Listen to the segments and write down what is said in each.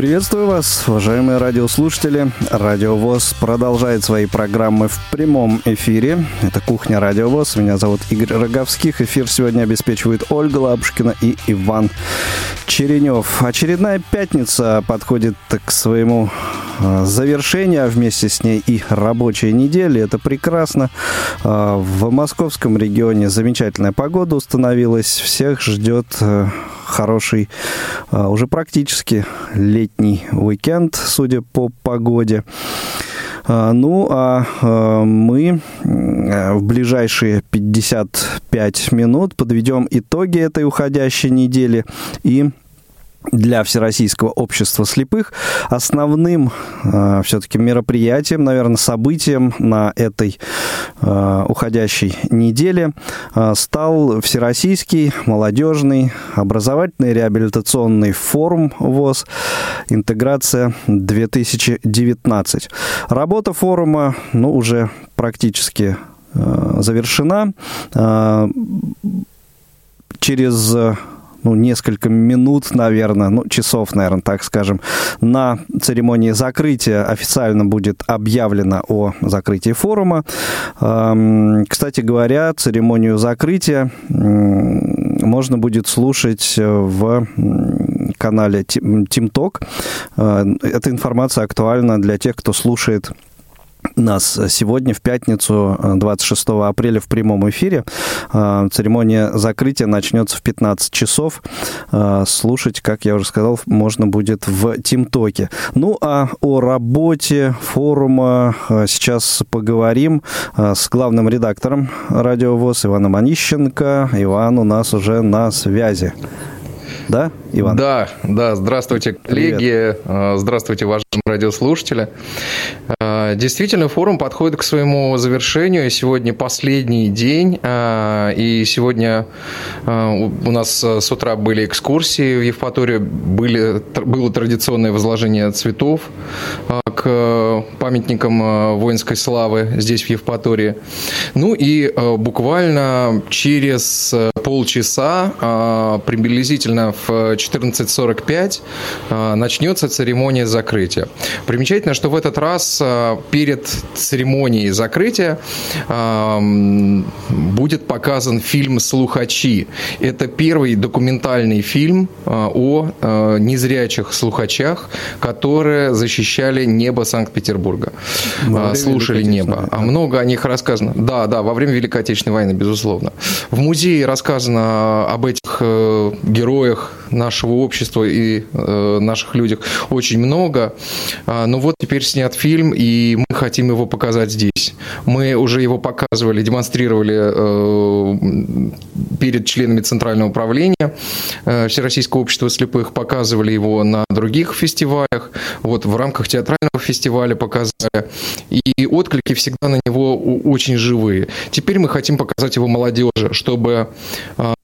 Приветствую вас, уважаемые радиослушатели. Радио ВОЗ продолжает свои программы в прямом эфире. Это «Кухня Радио ВОЗ». Меня зовут Игорь Роговских. Эфир сегодня обеспечивает Ольга Лапушкина и Иван Черенев. Очередная пятница подходит к своему а, завершению, а вместе с ней и рабочей недели. Это прекрасно. А, в московском регионе замечательная погода установилась. Всех ждет э, хороший, а, уже практически летний уикенд, судя по погоде. А, ну, а, а мы в ближайшие 55 минут подведем итоги этой уходящей недели и для Всероссийского общества слепых. Основным э, все-таки мероприятием, наверное, событием на этой э, уходящей неделе э, стал Всероссийский молодежный образовательный реабилитационный форум ВОЗ «Интеграция 2019». Работа форума ну, уже практически э, завершена. Э, через ну, несколько минут, наверное, ну, часов, наверное, так скажем, на церемонии закрытия официально будет объявлено о закрытии форума. Кстати говоря, церемонию закрытия можно будет слушать в канале TeamTalk. Э, эта информация актуальна для тех, кто слушает нас сегодня, в пятницу, 26 апреля, в прямом эфире. А, церемония закрытия начнется в 15 часов. А, слушать, как я уже сказал, можно будет в ТимТоке. Ну, а о работе форума сейчас поговорим с главным редактором Радио ВОЗ Иваном Онищенко. Иван у нас уже на связи. Да, Иван? Да, да. Здравствуйте, коллеги. Привет. Здравствуйте, уважаемые радиослушатели. Действительно, форум подходит к своему завершению. Сегодня последний день. И сегодня у нас с утра были экскурсии в Евпатории. Были, было традиционное возложение цветов к памятникам воинской славы здесь, в Евпатории. Ну и буквально через полчаса, приблизительно в 14.45 э, начнется церемония закрытия. Примечательно, что в этот раз э, перед церемонией закрытия э, будет показан фильм «Слухачи». Это первый документальный фильм о незрячих слухачах, которые защищали небо Санкт-Петербурга, слушали небо. А много о них рассказано. Да, да, во время Великой Отечественной войны, безусловно. В музее рассказано об этих героях нашего общества и э, наших людях очень много. А, но вот теперь снят фильм, и мы хотим его показать здесь. Мы уже его показывали, демонстрировали э, перед членами Центрального управления э, Всероссийского общества слепых, показывали его на других фестивалях, вот в рамках театрального фестиваля показали. И отклики всегда на него очень живые. Теперь мы хотим показать его молодежи, чтобы а,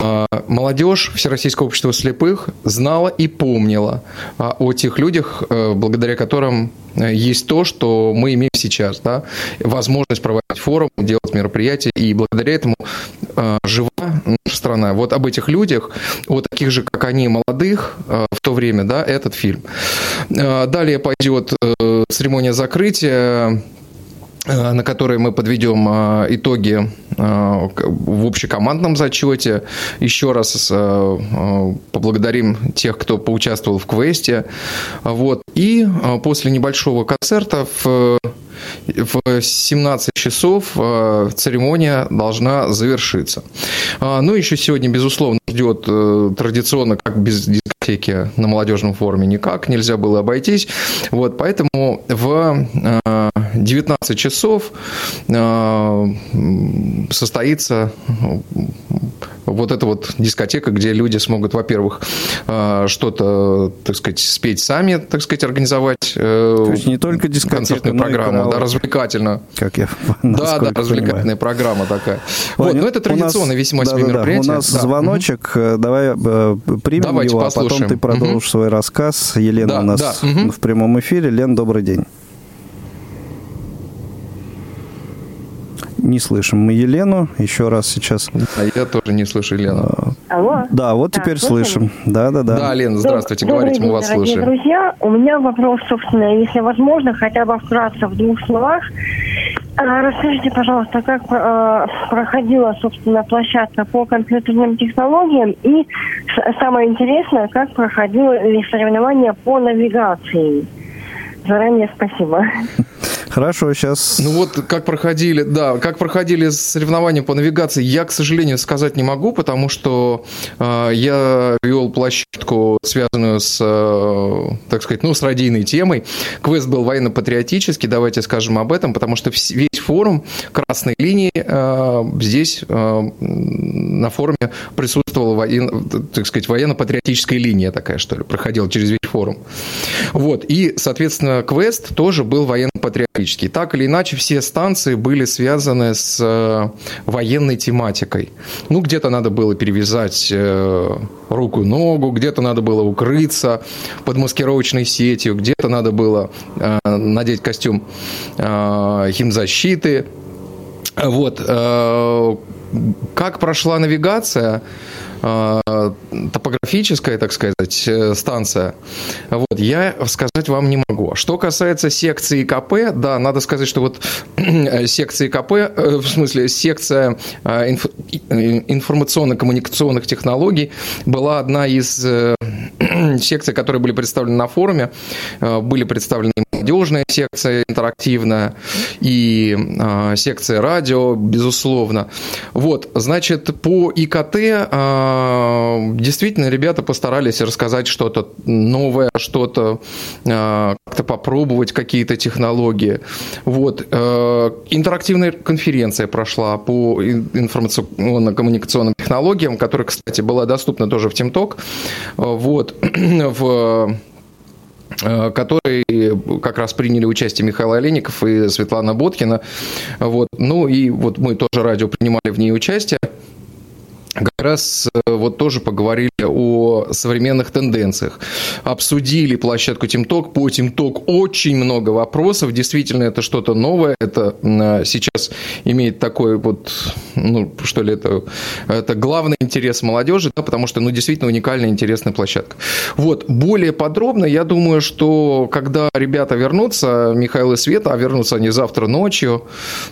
молодежь Всероссийского общества слепых знала и помнила о тех людях, э, благодаря которым э, есть то, что мы имеем сейчас, да, возможность проводить форум, делать мероприятия, и благодаря этому э, жива наша страна. Вот об этих людях, о таких же, как они, молодых в то время, да, этот фильм. Далее пойдет церемония закрытия, Э, на которой мы подведем э, итоги э, в общекомандном зачете. Еще раз поблагодарим тех, кто поучаствовал в квесте. Вот. И после небольшого концерта в в 17 часов церемония должна завершиться. Ну, еще сегодня, безусловно, ждет традиционно, как без дискотеки на молодежном форуме, никак нельзя было обойтись. Вот, поэтому в 19 часов э, состоится вот эта вот дискотека, где люди смогут, во-первых, э, что-то, так сказать, спеть сами, так сказать, организовать э, То есть не только дискотека, концертную программу, да, развлекательно. Как я Да, да, развлекательная понимаю. программа такая. Вот, но это традиционно нас, весьма да, себе да, мероприятие. У нас да. звоночек, угу. давай примем Давайте его, послушаем. а потом ты продолжишь угу. свой рассказ. Елена да, у нас да. угу. в прямом эфире. Лен, добрый день. Не слышим мы Елену. Еще раз сейчас. А я тоже не слышу Елену. Алло. Да, вот Да, теперь слышим? Да, да, да. Да, Лена, здравствуйте, Добрый говорите, мы день, вас дорогие слушаем. друзья, у меня вопрос, собственно, если возможно, хотя бы вкратце в двух словах. А, Расскажите, пожалуйста, как э, проходила, собственно, площадка по компьютерным технологиям и самое интересное, как проходило соревнование по навигации. Заранее спасибо. Хорошо, сейчас... Ну вот как проходили, да, как проходили соревнования по навигации, я, к сожалению, сказать не могу, потому что э, я вел площадку, связанную с, э, так сказать, ну, с радийной темой. Квест был военно-патриотический, давайте скажем об этом, потому что весь форум красной линии э, здесь э, на форуме присутствовала воен- так сказать, военно-патриотическая линия такая, что ли, проходила через весь форум. Вот, и, соответственно, квест тоже был военно-патриотический. Так или иначе, все станции были связаны с э, военной тематикой. Ну, где-то надо было перевязать э, руку и ногу, где-то надо было укрыться под маскировочной сетью, где-то надо было э, надеть костюм химзащиты. Вот. Как прошла навигация? Э, топографическая, так сказать, э, станция, вот, я сказать вам не могу. Что касается секции КП, да, надо сказать, что вот секции КП, э, в смысле секция инф- информационно-коммуникационных технологий была одна из секций, которые были представлены на форуме. Были представлены молодежная секция интерактивная и э, секция радио, безусловно. Вот, значит, по ИКТ э, действительно ребята постарались рассказать что-то новое, что-то э, как-то попробовать какие-то технологии. Вот, э, интерактивная конференция прошла по ин- информационно-коммуникационным технологиям, которая, кстати, была доступна тоже в ТимТок. Э, Вот, в который как раз приняли участие Михаил Олейников и Светлана Боткина. Вот. Ну и вот мы тоже радио принимали в ней участие. Как раз э, вот тоже поговорили о современных тенденциях. Обсудили площадку TeamTalk. По TeamTalk очень много вопросов. Действительно, это что-то новое. Это м, сейчас имеет такой вот, ну, что ли, это, это главный интерес молодежи, да, потому что, ну, действительно уникальная, интересная площадка. Вот, более подробно, я думаю, что когда ребята вернутся, Михаил и Света, а вернутся они завтра ночью,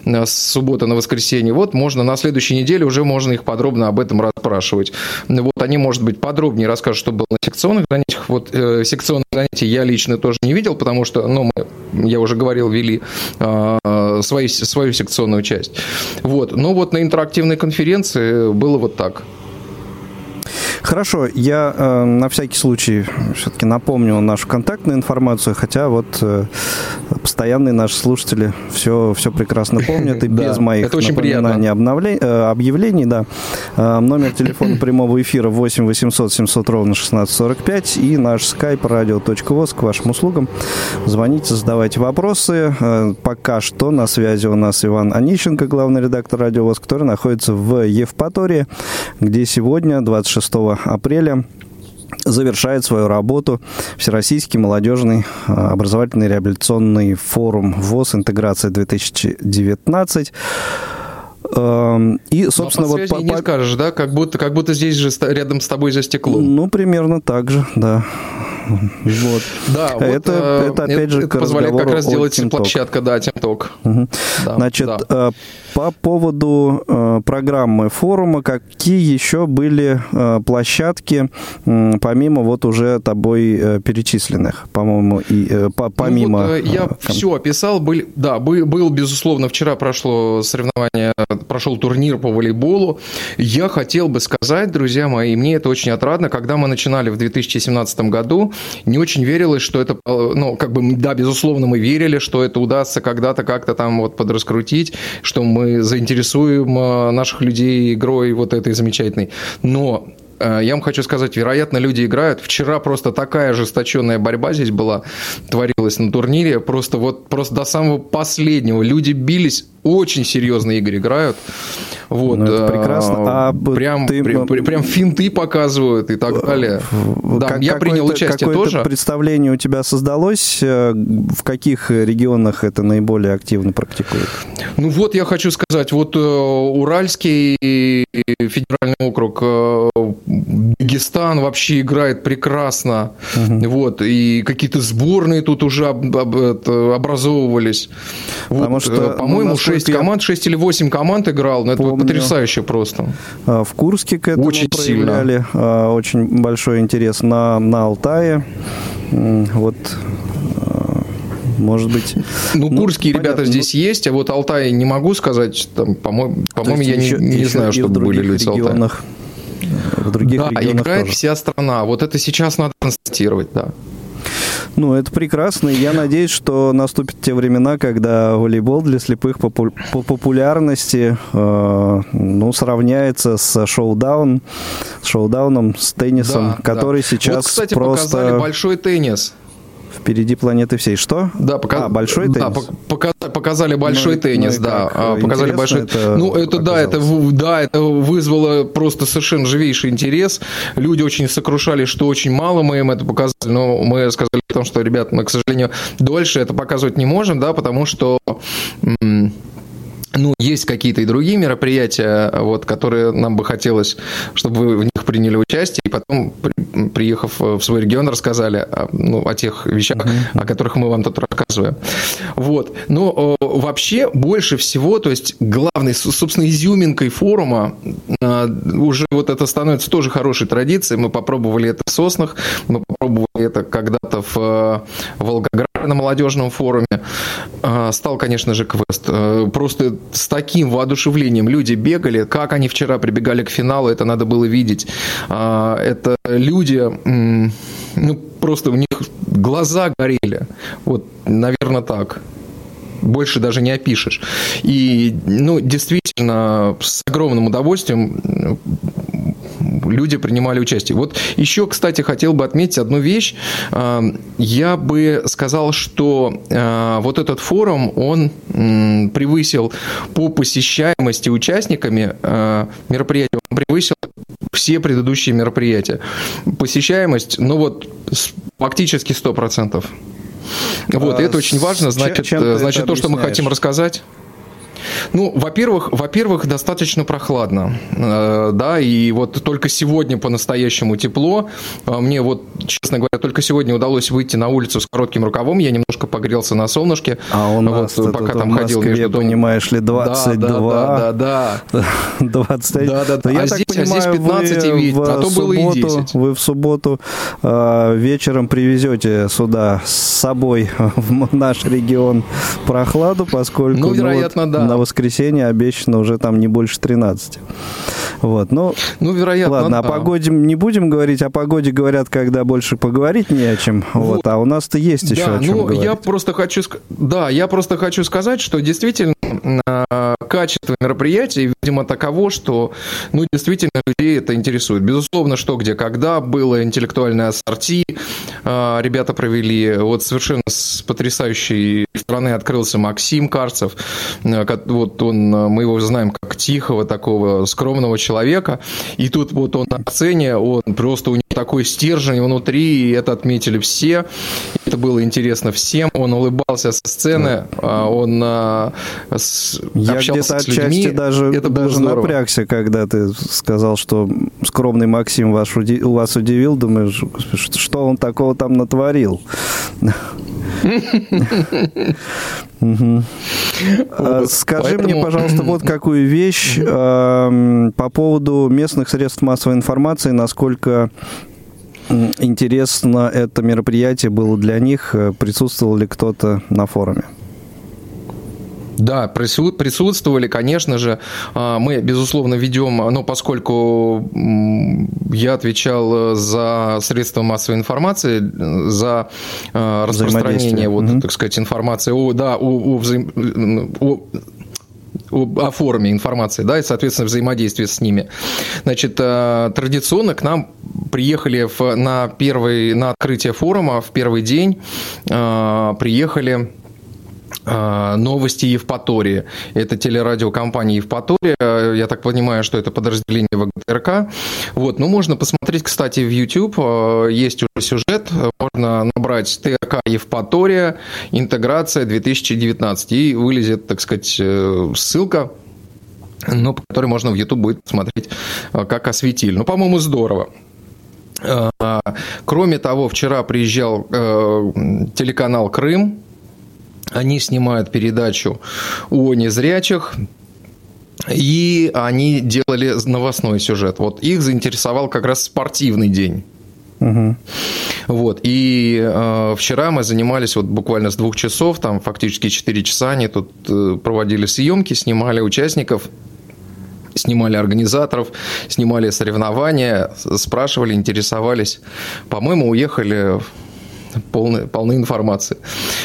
э, с субботы на воскресенье, вот можно на следующей неделе уже можно их подробно об этом расспрашивать. Вот они, может быть, подробнее расскажут, что было на секционных занятиях. Вот э, секционных занятий я лично тоже не видел, потому что, ну, мы, я уже говорил, вели э, свои, свою секционную часть. Вот. Но вот на интерактивной конференции было вот так. Хорошо, я э, на всякий случай все-таки напомню нашу контактную информацию, хотя вот э, постоянные наши слушатели все, все прекрасно помнят и без моих напоминаний, э, объявлений, да. Э, номер телефона прямого эфира 8 800 700 ровно 1645 и наш skype radio.voz к вашим услугам. Звоните, задавайте вопросы. Э, Пока что на связи у нас Иван Онищенко, главный редактор Радио который находится в Евпатории, где сегодня, 26 апреля, завершает свою работу Всероссийский молодежный э, образовательный реабилитационный форум ВОЗ «Интеграция 2019». Эм, И, собственно, Но по вот... связи по- не по- скажешь, да? Как будто, как будто здесь же рядом с тобой за стеклом. Ну, примерно так же, да. Вот. Да, вот, это, э, это опять же это позволяет как раз о сделать TeamTalk. площадка, да, TeamTalk. Мгм. Да, Значит, да. э, по поводу э, программы форума, какие еще были э, площадки, помимо вот уже тобой э, перечисленных, по-моему, и э, по- помимо... Ну вот, э, я э, кон- все описал. Был, да, был, был, безусловно, вчера прошло соревнование, прошел турнир по волейболу. Я хотел бы сказать, друзья мои, мне это очень отрадно, когда мы начинали в 2017 году, не очень верилось, что это, э, ну, как бы, да, безусловно, мы верили, что это удастся когда-то как-то там вот подраскрутить, что мы заинтересуем э, наших людей игрой вот этой замечательной. Но Э, Я вам хочу сказать, вероятно, люди играют. Вчера просто такая ожесточенная борьба здесь была, творилась на турнире. Просто вот просто до самого последнего люди бились очень серьезные игры играют. Вот, ну, это прекрасно. А прям, ты... прям, прям финты показывают и так далее. Да, как, я принял участие тоже. представление у тебя создалось, э, в каких регионах это наиболее активно практикуют? Ну вот я хочу сказать, вот э, Уральский федеральный округ, э, Дагестан вообще играет прекрасно. Угу. Вот, и какие-то сборные тут уже образовывались. Потому вот, что, по-моему, ну, 6 я... команд, 6 или 8 команд играл, но это помню, потрясающе просто. А, в Курске к этому очень проявляли сильно. А, очень большой интерес на, на Алтае. Вот а, может быть. Ну, ну курские понятно. ребята здесь есть, а вот Алтай не могу сказать. Там, по-моему, по-моему я еще, не, не знаю, чтобы были люди с Алтая. В других да, регионах играет тоже. вся страна. Вот это сейчас надо констатировать, да. Ну, это прекрасно. Я надеюсь, что наступят те времена, когда волейбол для слепых по, по популярности э, ну, сравняется с шоу-даун, с шоу-дауном, с теннисом, да, который да. сейчас вот, кстати, просто... показали большой теннис. Впереди планеты всей. Что? Да, пока... а, большой теннис. Да, показали большой ну, теннис, ну, да. А, показали большой. Это ну, это да, это да, это вызвало просто совершенно живейший интерес. Люди очень сокрушали, что очень мало мы им это показали, но мы сказали о том, что, ребят, мы, к сожалению, дольше это показывать не можем, да, потому что ну, есть какие-то и другие мероприятия, вот, которые нам бы хотелось, чтобы вы в них приняли участие, и потом, приехав в свой регион, рассказали о, ну, о тех вещах, uh-huh. о которых мы вам тут рассказываем. Вот. Но вообще больше всего, то есть главной, собственно, изюминкой форума а, уже вот это становится тоже хорошей традицией. Мы попробовали это в Соснах, мы попробовали это когда-то в э, Волгограде на молодежном форуме. А, стал, конечно же, квест. Э, просто с таким воодушевлением люди бегали, как они вчера прибегали к финалу, это надо было видеть. А, это люди, ну, просто у них глаза горели. Вот, наверное, так больше даже не опишешь. И, ну, действительно, с огромным удовольствием люди принимали участие. Вот еще, кстати, хотел бы отметить одну вещь. А, я бы сказал, что а, вот этот форум, он превысил по посещаемости участниками а, мероприятия, он превысил все предыдущие мероприятия. Посещаемость, ну вот, фактически 100%. Вот, а, это очень важно. Значит, чем значит то, что мы хотим рассказать. Ну, во-первых, во-первых, достаточно прохладно, э, да, и вот только сегодня по-настоящему тепло. Э, мне вот, честно говоря, только сегодня удалось выйти на улицу с коротким рукавом, я немножко погрелся на солнышке. А у нас вот, пока там ходил Москве, между домом. понимаешь ли, 22. Да, да, да, да. 21. Да, да, да. Я а, так здесь, понимаю, а здесь 15 и видно, а то субботу, было и 10. Вы в субботу э, вечером привезете сюда с собой в наш регион прохладу, поскольку... Ну, вероятно, ну, вот, да на воскресенье обещано уже там не больше 13. Вот, ну, ну вероятно. Ладно, да. о погоде не будем говорить, о погоде говорят, когда больше поговорить не о чем. Вот, вот а у нас-то есть еще да, о чем ну, говорить. Я просто хочу, да, я просто хочу сказать, что действительно качество мероприятия, видимо, таково, что, ну, действительно, людей это интересует. Безусловно, что, где, когда было интеллектуальное ассорти, а, ребята провели, вот совершенно с потрясающей стороны открылся Максим Карцев, э, вот он, э, мы его знаем как тихого, такого скромного человека, и тут вот он на сцене, он просто у него такой стержень внутри, и это отметили все, это было интересно всем, он улыбался со сцены, а он а, с, Я где-то отчасти даже, это даже напрягся, когда ты сказал, что скромный Максим вас, у вас удивил, думаешь, что он такого там натворил? А, скажи мне, пожалуйста, вот какую вещь по поводу местных средств массовой информации, насколько интересно это мероприятие было для них, присутствовал ли кто-то на форуме? Да, присутствовали, конечно же. А, мы, безусловно, ведем, но поскольку я отвечал за средства массовой информации, за а, распространение, вот, угу. так сказать, информации о, да, о, о, взаим... о о форме информации, да, и, соответственно, взаимодействие с ними. Значит, а, традиционно к нам приехали в, на, первый, на открытие форума в первый день, приехали а, Новости Евпатории. Это телерадиокомпания Евпатория. Я так понимаю, что это подразделение ВГТРК. Вот. Ну, можно посмотреть, кстати, в YouTube. А, есть уже сюжет. Можно набрать ТРК Евпатория, интеграция 2019. И вылезет, так сказать, э, ссылка ну, по которой можно в YouTube будет посмотреть, а, как осветили. Ну, по-моему, здорово. Кроме того, вчера приезжал э, телеканал «Крым», они снимают передачу о незрячих, и они делали новостной сюжет. Вот их заинтересовал как раз спортивный день. Угу. Вот. И э, вчера мы занимались вот буквально с двух часов, там фактически 4 часа они тут э, проводили съемки, снимали участников снимали организаторов, снимали соревнования, спрашивали, интересовались. По-моему, уехали полны, полны информации.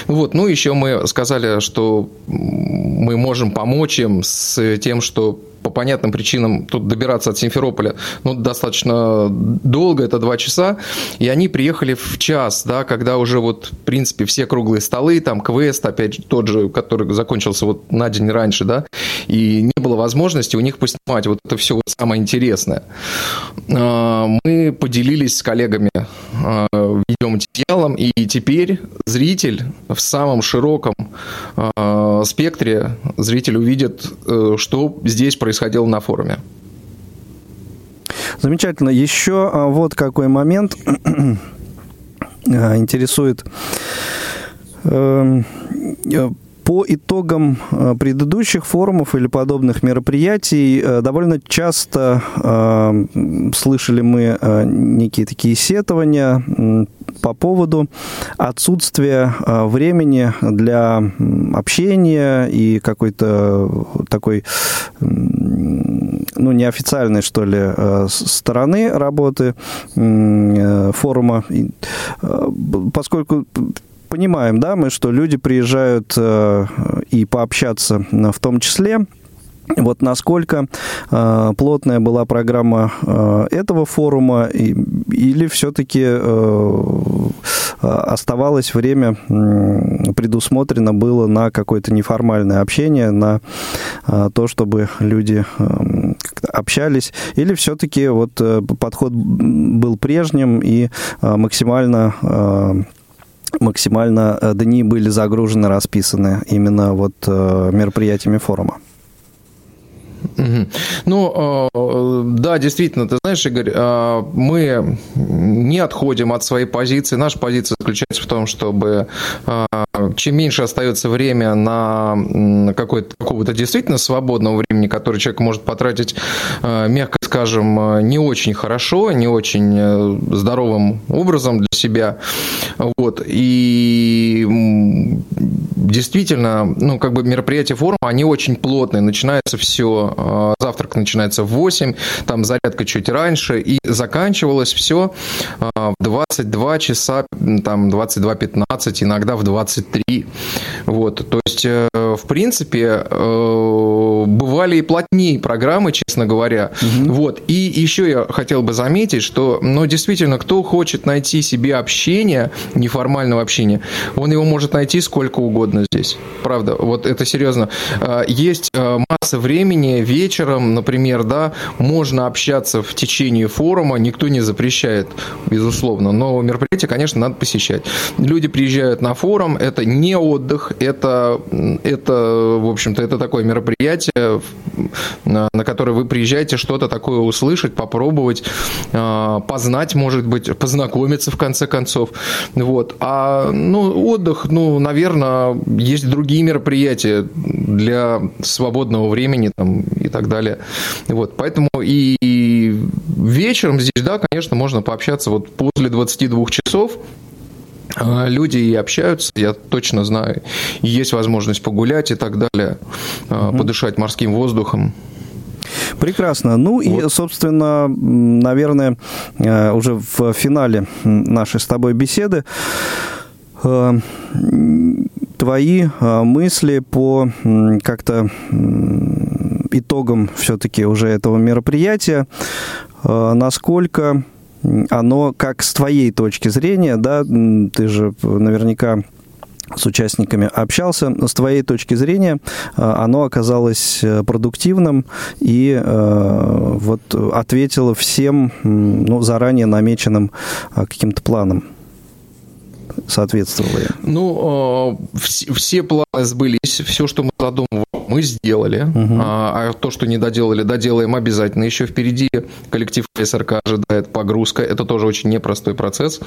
Вот. Ну, еще мы сказали, что мы можем помочь им с тем, что по понятным причинам тут добираться от Симферополя ну, достаточно долго, это два часа, и они приехали в час, да, когда уже вот, в принципе, все круглые столы, там квест, опять же, тот же, который закончился вот на день раньше, да, и не было возможности у них поснимать вот это все вот самое интересное. А, мы поделились с коллегами а, видеоматериалом, и теперь зритель в самом широком а, спектре, зритель увидит, э, что здесь происходит происходило на форуме. Замечательно. Еще а, вот какой момент а, интересует. Э, по итогам э, предыдущих форумов или подобных мероприятий э, довольно часто слышали мы некие такие сетования по поводу отсутствия времени для общения и какой-то такой ну, неофициальной, что ли, э, стороны работы э, форума, э, поскольку понимаем, да, мы, что люди приезжают и пообщаться в том числе, вот насколько э, плотная была программа э, этого форума, и, или все-таки э, оставалось время э, предусмотрено было на какое-то неформальное общение, на э, то, чтобы люди э, общались, или все-таки вот э, подход был прежним и э, максимально э, максимально дни были загружены, расписаны именно вот мероприятиями форума? Ну, э, да, действительно, ты знаешь, Игорь, э, мы не отходим от своей позиции. Наша позиция заключается в том, чтобы э, чем меньше остается время на какое-то какого-то действительно свободного времени, которое человек может потратить, мягко скажем, не очень хорошо, не очень здоровым образом для себя. Вот. И действительно, ну, как бы мероприятия форума, они очень плотные. Начинается все Э, завтрак начинается в 8, там зарядка чуть раньше, и заканчивалось все э, в 22 часа, там 22.15, иногда в 23. Вот, то есть, э, в принципе, бывали и плотнее программы, честно говоря. Угу. Вот, и еще я хотел бы заметить, что, ну, действительно, кто хочет найти себе общение, неформального общения, он его может найти сколько угодно здесь. Правда, вот это серьезно. Есть масса времени, вечером, например, да, можно общаться в течение форума, никто не запрещает, безусловно, но мероприятие, конечно, надо посещать. Люди приезжают на форум, это не отдых, это, это в общем-то, это такое мероприятие, на которое вы приезжаете что-то такое услышать, попробовать, а, познать, может быть, познакомиться в конце концов. Вот. А ну, отдых, ну, наверное, есть другие мероприятия для свободного времени там, и так далее. Вот, поэтому и вечером здесь, да, конечно, можно пообщаться вот после 22 часов, а, Люди и общаются, я точно знаю. есть возможность погулять и так далее, угу. подышать морским воздухом. Прекрасно. Ну вот. и, собственно, наверное, э, уже в финале нашей с тобой беседы э, твои мысли по как-то итогом все-таки уже этого мероприятия, э, насколько оно, как с твоей точки зрения, да, ты же наверняка с участниками общался. С твоей точки зрения, оно оказалось продуктивным и вот ответило всем ну, заранее намеченным каким-то планам? соответствовало Ну, все, все планы сбылись, все, что мы задумывали, мы сделали. Угу. А, а то, что не доделали, доделаем обязательно. Еще впереди коллектив СРК ожидает погрузка. Это тоже очень непростой процесс.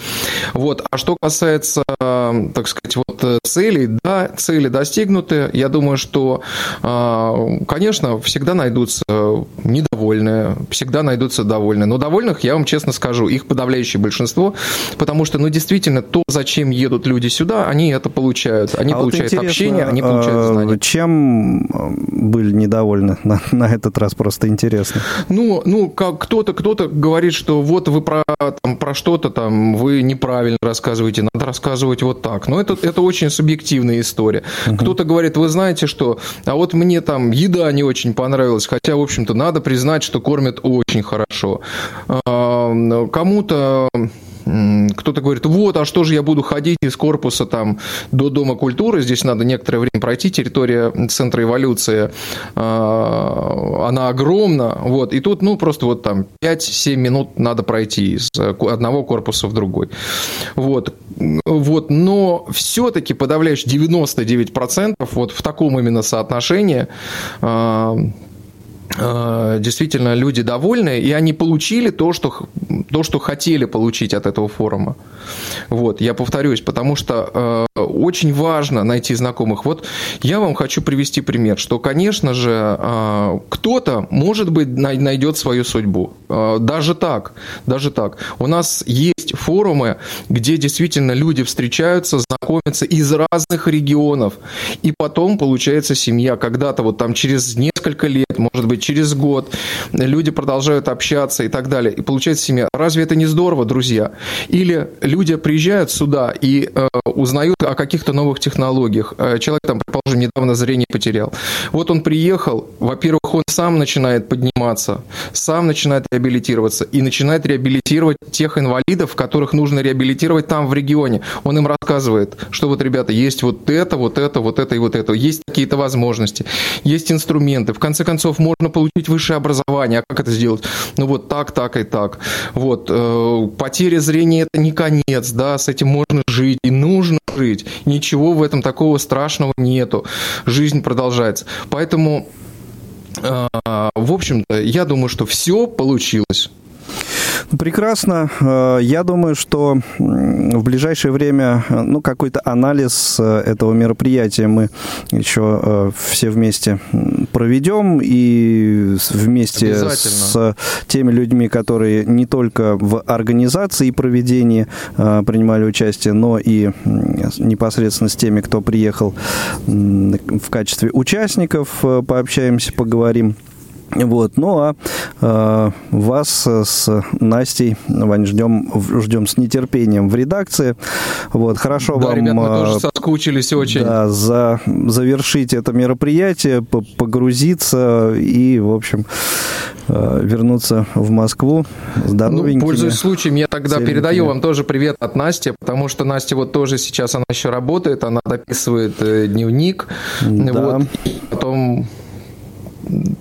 Вот. А что касается, так сказать, вот целей, да, цели достигнуты. Я думаю, что, а, конечно, всегда найдутся недовольные, всегда найдутся довольные. Но довольных, я вам честно скажу, их подавляющее большинство, потому что, ну, действительно, то, зачем едут люди сюда, они это получают. Они а получают вот общение, они получают а, знания. Чем были недовольны на, на этот раз, просто интересно. Ну, ну как кто-то кто-то говорит, что вот вы про, там, про что-то там, вы неправильно рассказываете, надо рассказывать вот так. Но это, это очень субъективная история. Угу. Кто-то говорит, вы знаете что, а вот мне там еда не очень понравилась, хотя, в общем-то, надо признать, что кормят очень хорошо. А, кому-то кто-то говорит, вот, а что же я буду ходить из корпуса там до Дома культуры, здесь надо некоторое время пройти, территория Центра эволюции, а, она огромна, вот, и тут, ну, просто вот там 5-7 минут надо пройти из одного корпуса в другой. Вот, вот, но все-таки подавляющий 99% вот в таком именно соотношении а, действительно люди довольны, и они получили то, что, то, что хотели получить от этого форума. Вот, я повторюсь, потому что э, очень важно найти знакомых. Вот я вам хочу привести пример, что, конечно же, э, кто-то, может быть, найдет свою судьбу. Э, даже так, даже так. У нас есть форумы, где действительно люди встречаются, знакомятся из разных регионов, и потом получается семья. Когда-то вот там через несколько лет, может быть, через год люди продолжают общаться и так далее. И получается семья. Разве это не здорово, друзья? Или люди приезжают сюда и э, узнают о каких-то новых технологиях. Э, человек там, предположим, недавно зрение потерял. Вот он приехал, во-первых, он сам начинает подниматься, сам начинает реабилитироваться и начинает реабилитировать тех инвалидов, которых нужно реабилитировать там в регионе. Он им рассказывает, что вот, ребята, есть вот это, вот это, вот это и вот это. Есть какие-то возможности, есть инструменты. В конце концов, можно получить высшее образование. А как это сделать? Ну вот так, так и так. Вот. Э, потеря зрения – это не конец, да, с этим можно жить и нужно жить. Ничего в этом такого страшного нету. Жизнь продолжается. Поэтому, э, в общем-то, я думаю, что все получилось. Прекрасно. Э, я думаю, что в ближайшее время э, ну, какой-то анализ э, этого мероприятия мы еще все вместе проведем и вместе с теми людьми, которые не только в организации и проведении принимали участие, но и непосредственно с теми, кто приехал в качестве участников, пообщаемся, поговорим. Вот. Ну а э, вас с Настей, Вань, ждем, ждем с нетерпением в редакции. Вот. Хорошо да, вам... ребят, мы тоже соскучились очень. Да, за, завершить это мероприятие, погрузиться и, в общем, э, вернуться в Москву здоровенькими. Ну, пользуясь случаем, я тогда передаю вам тоже привет от Насти, потому что Настя вот тоже сейчас, она еще работает, она дописывает э, дневник. Да. Вот. Потом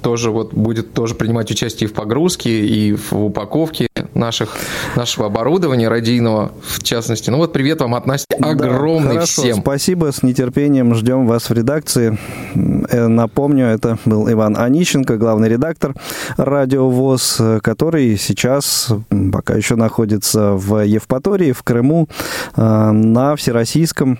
тоже вот будет тоже принимать участие и в погрузке, и в упаковке наших, нашего оборудования радийного, в частности. Ну вот привет вам от Насти огромный да, хорошо, всем. Спасибо, с нетерпением ждем вас в редакции. Э, напомню, это был Иван Онищенко, главный редактор Радио ВОЗ, который сейчас пока еще находится в Евпатории, в Крыму, э, на Всероссийском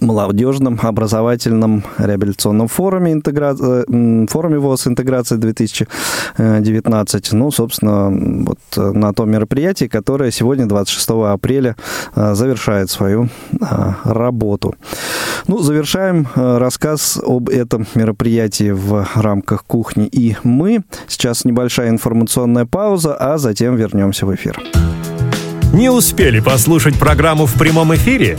молодежном образовательном реабилитационном форуме, интегра... Э, форуме ВОЗ «Интеграция 2019». Ну, собственно, вот э, на том мероприятии, которое сегодня, 26 апреля, э, завершает свою работу. Ну, завершаем рассказ об этом мероприятии в рамках «Кухни и мы». Сейчас небольшая информационная пауза, а затем вернемся в эфир. Не успели послушать программу в прямом эфире?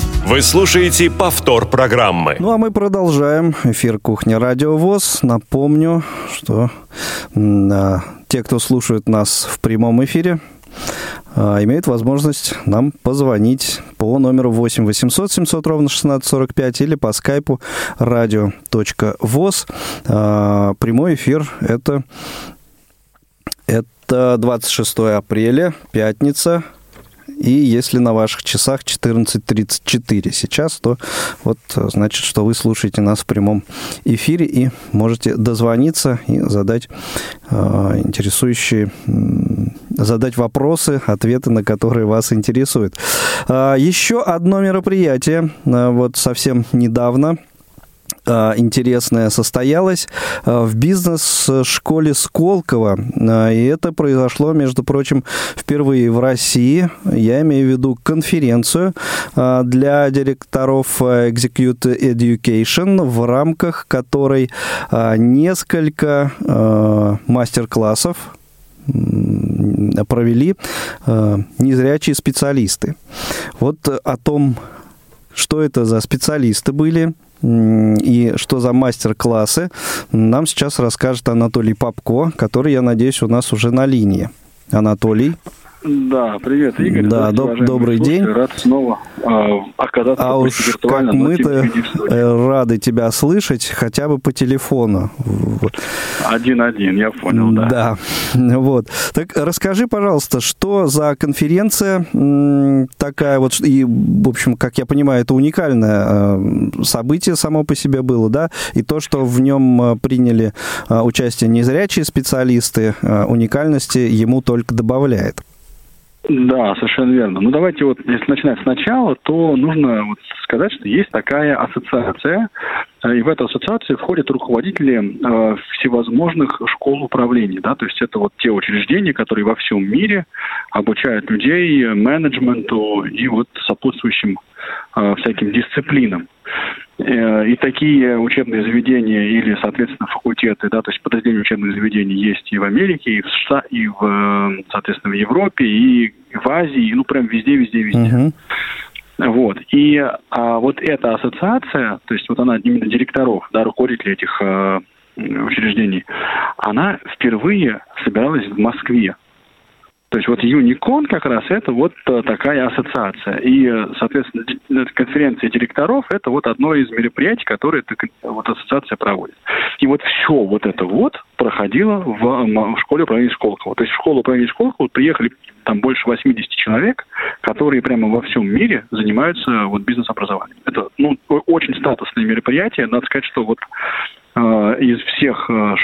Вы слушаете повтор программы. Ну а мы продолжаем эфир Кухня Радио ВОЗ. Напомню, что а, те, кто слушает нас в прямом эфире, а, имеют возможность нам позвонить по номеру 8 800 700 ровно 1645 или по скайпу radio.voz. А, прямой эфир это, это 26 апреля, пятница, и если на ваших часах 14.34 сейчас, то вот значит, что вы слушаете нас в прямом эфире и можете дозвониться и задать э, интересующие, задать вопросы, ответы на которые вас интересуют. Э, еще одно мероприятие, э, вот совсем недавно – а, интересное состоялось а, в бизнес-школе Сколково. А, и это произошло, между прочим, впервые в России. Я имею в виду конференцию для директоров Execute Education, в рамках которой несколько мастер-классов провели незрячие специалисты. Вот о том, что это за специалисты были, и что за мастер-классы, нам сейчас расскажет Анатолий Попко, который, я надеюсь, у нас уже на линии. Анатолий. Да, привет, Игорь. Да, доб- добрый день. Рад снова э, оказаться а уж как мы-то э, рады тебя слышать хотя бы по телефону. Один-один, я понял, да. Да, вот. Так расскажи, пожалуйста, что за конференция такая вот, и, в общем, как я понимаю, это уникальное э, событие само по себе было, да, и то, что в нем э, приняли участие незрячие специалисты, уникальности ему только добавляет. Да, совершенно верно. Ну давайте вот, если начинать сначала, то нужно вот сказать, что есть такая ассоциация, э, и в эту ассоциацию входят руководители э, всевозможных школ управления, да, то есть это вот те учреждения, которые во всем мире обучают людей менеджменту и вот сопутствующим э, всяким дисциплинам. Э, и такие учебные заведения или, соответственно, факультеты, да, то есть подразделения учебных заведений есть и в Америке, и в США, и в, соответственно, в Европе, и в Азии, ну, прям везде, везде, везде. Uh-huh. Вот. И а, вот эта ассоциация, то есть вот она именно директоров, да, руководителей этих а, учреждений, она впервые собиралась в Москве. То есть вот Юникон как раз это вот э, такая ассоциация. И, э, соответственно, э, конференция директоров это вот одно из мероприятий, которые эта вот ассоциация проводит. И вот все вот это вот проходило в, школе управления Сколково. То есть в школу управления Сколково приехали там больше 80 человек, которые прямо во всем мире занимаются вот бизнес-образованием. Это ну, очень статусное мероприятие. Надо сказать, что вот из всех э,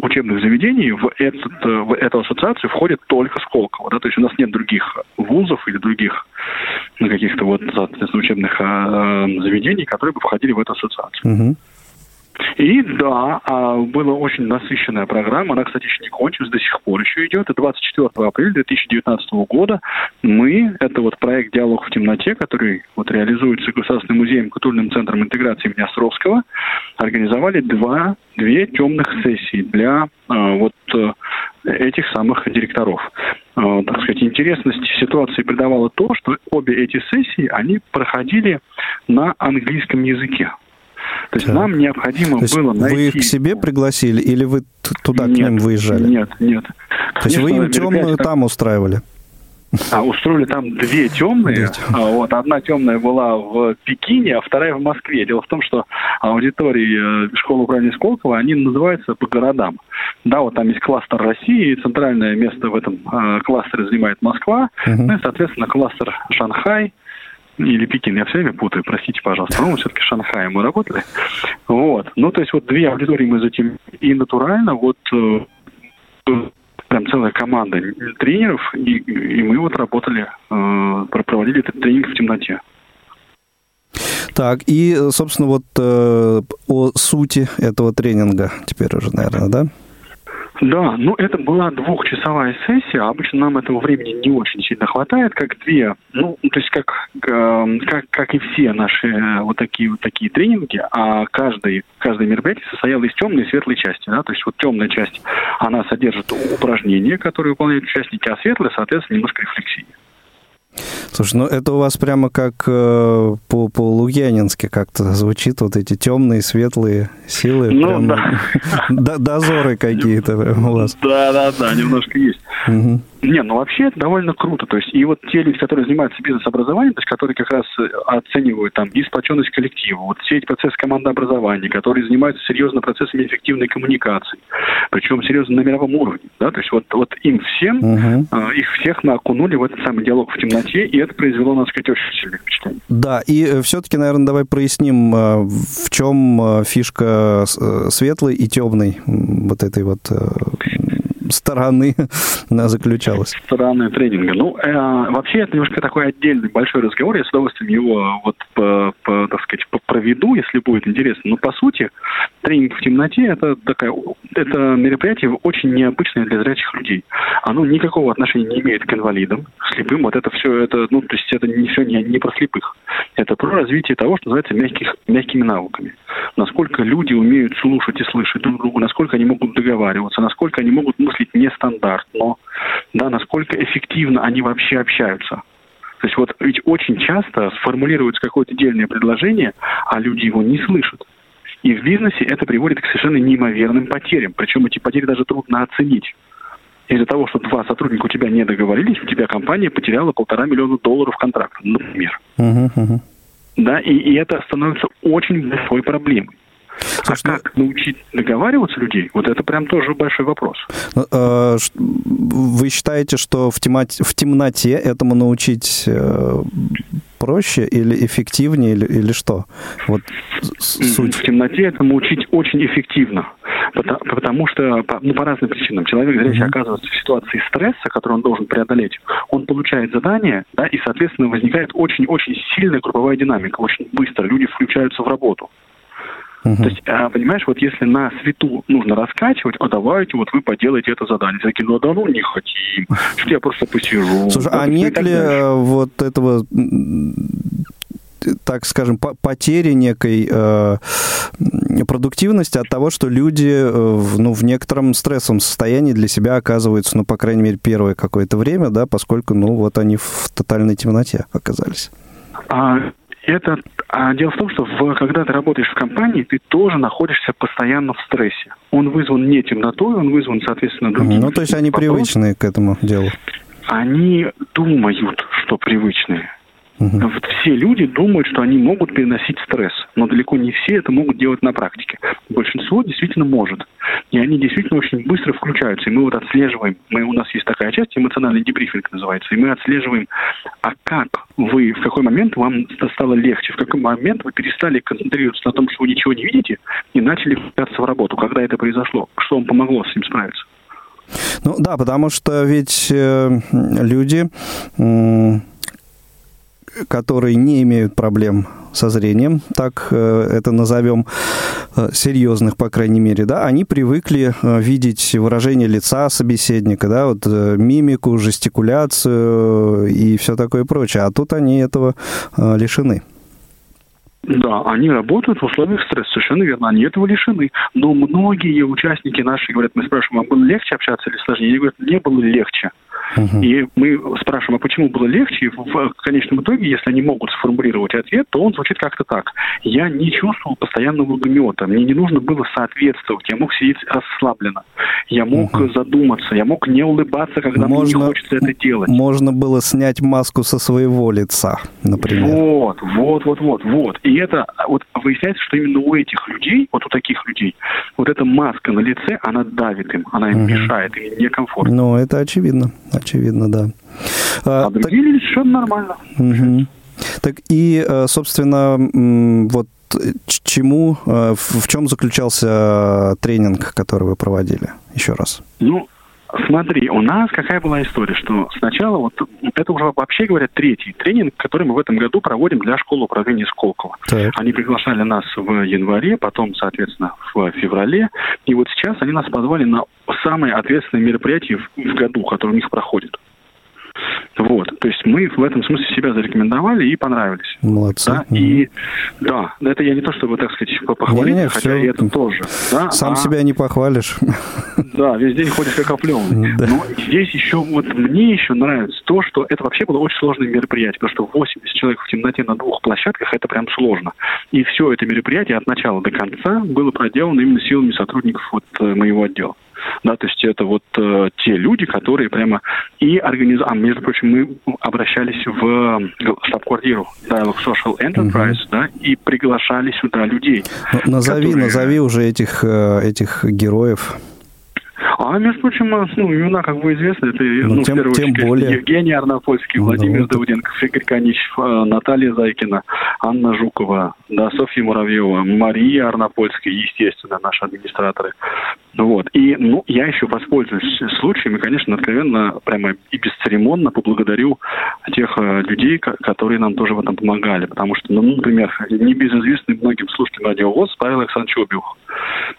учебных заведений в, этот, э, в эту ассоциацию входит только Сколково. Да? То есть у нас нет других вузов или других ну, каких-то вот, соответственно, учебных заведений, которые бы входили в эту ассоциацию. Угу. И да, а, была очень насыщенная программа. Она, кстати, еще не кончилась, до сих пор еще идет. И 24 апреля 2019 года мы, это вот проект «Диалог в темноте», который вот реализуется Государственным музеем культурным центром интеграции имени Островского, организовали два, две темных сессии для а, вот э, этих самых директоров. А, так сказать, интересность ситуации придавала то, что обе эти сессии, они проходили на английском языке. То есть да. нам необходимо То было найти... Вы их к себе пригласили или вы туда нет, к ним выезжали? Нет, нет. То есть вы им темную там устраивали? А, устроили там две темные. А, вот, одна темная была в Пекине, а вторая в Москве. Дело в том, что аудитории э, школы управления Сколково, они называются по городам. Да, вот там есть кластер России, и центральное место в этом э, кластере занимает Москва, uh-huh. ну и, соответственно, кластер Шанхай, или Пекин, я все время путаю, простите, пожалуйста. По-моему, все-таки в Шанхае мы работали. Вот. Ну, то есть вот две аудитории мы затем и натурально вот э, прям целая команда тренеров, и, и мы вот работали, э, проводили этот тренинг в темноте. Так, и, собственно, вот э, о сути этого тренинга теперь уже, наверное, да? Да, ну это была двухчасовая сессия. Обычно нам этого времени не очень сильно хватает, как две. Ну, то есть как, э, как, как и все наши э, вот такие вот такие тренинги, а каждый, каждое мероприятие состояло из темной и светлой части. Да? То есть вот темная часть, она содержит упражнения, которые выполняют участники, а светлая, соответственно, немножко рефлексии. Слушай, ну это у вас прямо как э, по, по лукьянински как-то звучит, вот эти темные, светлые силы. Ну, прям, да. Дозоры какие-то у вас. Да, да, да, немножко есть. Угу. Не, ну вообще это довольно круто. То есть и вот те люди, которые занимаются бизнес-образованием, то есть которые как раз э, оценивают там и сплоченность коллектива, вот все эти процессы командообразования, которые занимаются серьезно процессами эффективной коммуникации, причем серьезно на мировом уровне, да, то есть вот, вот им всем, угу. э, их всех мы окунули в этот самый диалог в темноте, и это произвело, надо сказать, очень сильное впечатление. Да, и э, все-таки, наверное, давай проясним, э, в чем фишка светлой и темной вот этой вот стороны заключалась? Стороны тренинга. Ну, э, вообще это немножко такой отдельный большой разговор. Я с удовольствием его вот, по, по, так сказать, проведу, если будет интересно. Но по сути, тренинг в темноте это такая, это мероприятие очень необычное для зрячих людей. Оно никакого отношения не имеет к инвалидам, слепым. Вот это все, это, ну, то есть это не все не, не про слепых. Это про развитие того, что называется мягких, мягкими навыками. Насколько люди умеют слушать и слышать друг друга, насколько они могут договариваться, насколько они могут мыслить нестандартно, да, насколько эффективно они вообще общаются. То есть вот ведь очень часто сформулируется какое-то отдельное предложение, а люди его не слышат. И в бизнесе это приводит к совершенно неимоверным потерям. Причем эти потери даже трудно оценить. Из-за того, что два сотрудника у тебя не договорились, у тебя компания потеряла полтора миллиона долларов контракта, например. Uh-huh, uh-huh. Да, и, и это становится очень большой проблемой. Слушай, а как научить договариваться людей, вот это прям тоже большой вопрос. Ну, э, вы считаете, что в, темати... в темноте этому научить э, проще или эффективнее, или, или что? Вот суть. В темноте этому учить очень эффективно. Потому, потому что, ну, по разным причинам. Человек зрячий uh-huh. оказывается в ситуации стресса, который он должен преодолеть. Он получает задание, да, и, соответственно, возникает очень-очень сильная групповая динамика. Очень быстро люди включаются в работу. Угу. То есть, а, понимаешь, вот если на свету нужно раскачивать, а давайте вот вы поделаете это задание. Все такие, ну да ну не хотим, что я просто посижу. Слушай, а нет ли дальше. вот этого так скажем, потери некой э, продуктивности от того, что люди э, ну, в некотором стрессовом состоянии для себя оказываются, ну, по крайней мере, первое какое-то время, да, поскольку, ну, вот они в тотальной темноте оказались. А, это а дело в том, что в, когда ты работаешь в компании, ты тоже находишься постоянно в стрессе. Он вызван не темнотой, он вызван, соответственно, другим. Ну, то есть они привычные к этому делу. Они думают, что привычные. Угу. Вот все люди думают, что они могут переносить стресс, но далеко не все это могут делать на практике. Большинство действительно может. И они действительно очень быстро включаются. И мы вот отслеживаем, мы, у нас есть такая часть, эмоциональный дебрифинг называется, и мы отслеживаем, а как вы, в какой момент вам стало легче, в какой момент вы перестали концентрироваться на том, что вы ничего не видите, и начали включаться в работу. Когда это произошло? Что вам помогло с этим справиться? Ну да, потому что ведь э, люди... Э которые не имеют проблем со зрением, так э, это назовем, э, серьезных, по крайней мере, да, они привыкли э, видеть выражение лица собеседника, да, вот мимику, жестикуляцию и все такое прочее, а тут они этого лишены. Да, они работают в условиях стресса, совершенно верно, они этого лишены. Но многие участники наши говорят, мы спрашиваем, а было легче общаться или сложнее? Они говорят, не было легче. Угу. И мы спрашиваем, а почему было легче? В конечном итоге, если они могут сформулировать ответ, то он звучит как-то так. Я не чувствовал постоянного гнета, мне не нужно было соответствовать, я мог сидеть расслабленно, я мог угу. задуматься, я мог не улыбаться, когда можно, мне не хочется это делать. Можно было снять маску со своего лица, например. Вот, вот, вот, вот, вот. И это, вот выясняется, что именно у этих людей, вот у таких людей, вот эта маска на лице, она давит им, она им угу. мешает, им некомфортно. Ну, это очевидно очевидно, да. А, а другие так... совершенно нормально. Угу. Так и, э, собственно, вот чему, э, в чем заключался тренинг, который вы проводили? Еще раз. Ну, Смотри, у нас какая была история, что сначала, вот это уже вообще говоря, третий тренинг, который мы в этом году проводим для школы управления Сколково. Так. Они приглашали нас в январе, потом, соответственно, в феврале, и вот сейчас они нас позвали на самое ответственное мероприятие в, в году, которое у них проходит. Вот, то есть мы в этом смысле себя зарекомендовали и понравились. Молодцы. Да? Mm-hmm. И да, это я не то чтобы, так сказать, похвалить, не, не, хотя все... это тоже. Да? Сам а... себя не похвалишь. Да, весь день ходишь как оплеванный. Да. Но здесь еще, вот мне еще нравится то, что это вообще было очень сложное мероприятие, потому что 80 человек в темноте на двух площадках, это прям сложно. И все это мероприятие от начала до конца было проделано именно силами сотрудников вот э, моего отдела. Да, то есть это вот э, те люди, которые прямо и организуют... А, между прочим, мы обращались в э, штаб-квартиру Dialog Social Enterprise, угу. да, и приглашали сюда людей. Ну, назови, которые... назови уже этих, э, этих героев. А, между прочим, ну, имена как бы известны. Это, ну, ну тем, в первую тем очередь, более. Евгений Арнопольский, ну, Владимир ну, Давыденко, Игорь Канич, э, Наталья Зайкина, Анна Жукова, да, Софья Муравьева, Мария Арнопольская, естественно, наши администраторы. Вот. И, ну, я еще воспользуюсь случаем и, конечно, откровенно, прямо и бесцеремонно поблагодарю тех э, людей, которые нам тоже в этом помогали. Потому что, ну, например, небезызвестный многим слушателям радиовоз Павел Александрович Обиух.